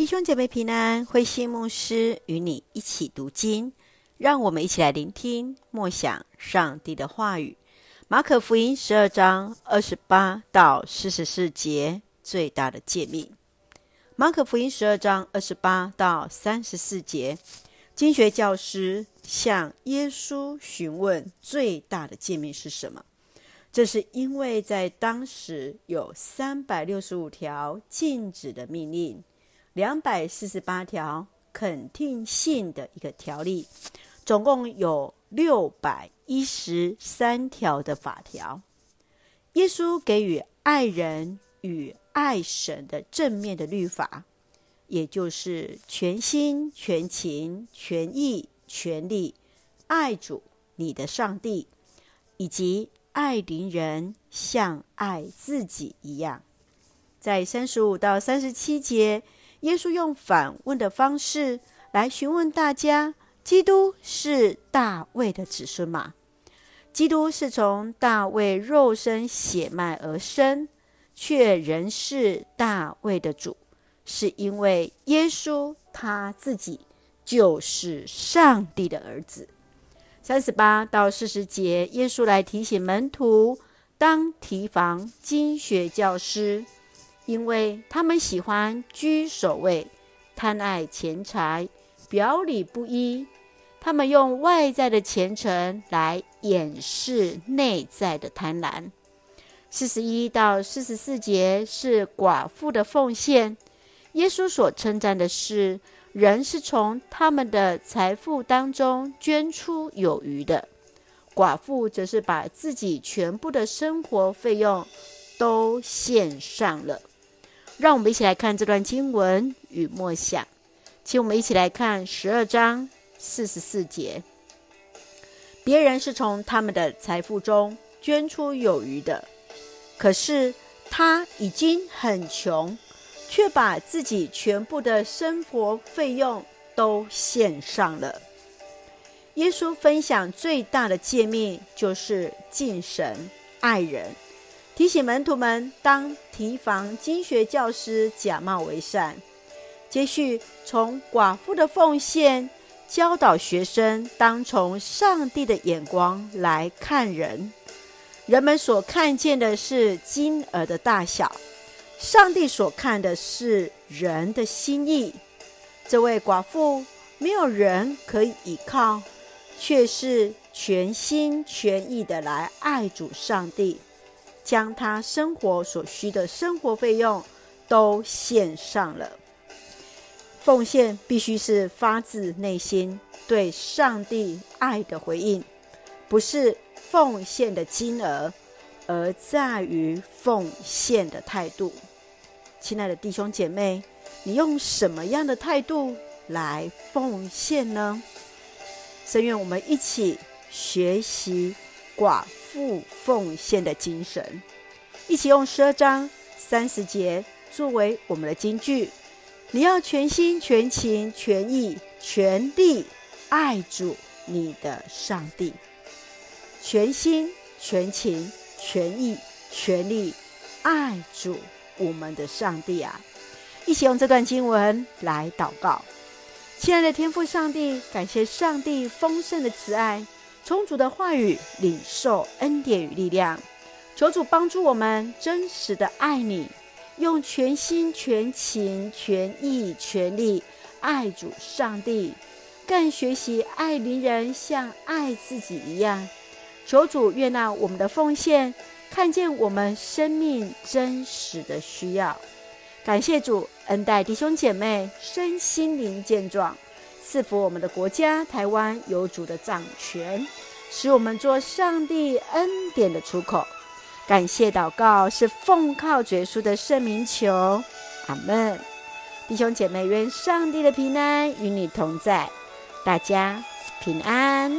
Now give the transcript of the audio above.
弟兄姐妹平安，慧馨牧师与你一起读经，让我们一起来聆听默想上帝的话语。马可福音十二章二十八到四十四节，最大的诫命。马可福音十二章二十八到三十四节，经学教师向耶稣询问最大的诫命是什么？这是因为在当时有三百六十五条禁止的命令。两百四十八条肯定性的一个条例，总共有六百一十三条的法条。耶稣给予爱人与爱神的正面的律法，也就是全心、全情、全意、全力爱主你的上帝，以及爱邻人像爱自己一样。在三十五到三十七节。耶稣用反问的方式来询问大家：基督是大卫的子孙吗？基督是从大卫肉身血脉而生，却仍是大卫的主，是因为耶稣他自己就是上帝的儿子。三十八到四十节，耶稣来提醒门徒，当提防经学教师。因为他们喜欢居首位，贪爱钱财，表里不一。他们用外在的虔诚来掩饰内在的贪婪。四十一到四十四节是寡妇的奉献。耶稣所称赞的是，人是从他们的财富当中捐出有余的，寡妇则是把自己全部的生活费用都献上了。让我们一起来看这段经文与默想，请我们一起来看十二章四十四节。别人是从他们的财富中捐出有余的，可是他已经很穷，却把自己全部的生活费用都献上了。耶稣分享最大的诫命就是敬神爱人。提醒门徒们当提防经学教师假冒为善。接续从寡妇的奉献教导学生，当从上帝的眼光来看人。人们所看见的是金额的大小，上帝所看的是人的心意。这位寡妇没有人可以依靠，却是全心全意的来爱主上帝。将他生活所需的生活费用都献上了。奉献必须是发自内心对上帝爱的回应，不是奉献的金额，而在于奉献的态度。亲爱的弟兄姐妹，你用什么样的态度来奉献呢？深愿我们一起学习寡妇奉献的精神，一起用十二章三十节作为我们的金句。你要全心、全情、全意、全力爱主你的上帝。全心、全情、全意、全力爱主我们的上帝啊！一起用这段经文来祷告。亲爱的天父上帝，感谢上帝丰盛的慈爱。充足的话语领受恩典与力量，求主帮助我们真实的爱你，用全心、全情、全意、全力爱主上帝，更学习爱邻人像爱自己一样。求主悦纳我们的奉献，看见我们生命真实的需要。感谢主恩待弟兄姐妹身心灵健壮。赐福我们的国家台湾有主的掌权，使我们做上帝恩典的出口。感谢祷告是奉靠主耶稣的圣名求，阿门。弟兄姐妹，愿上帝的平安与你同在，大家平安。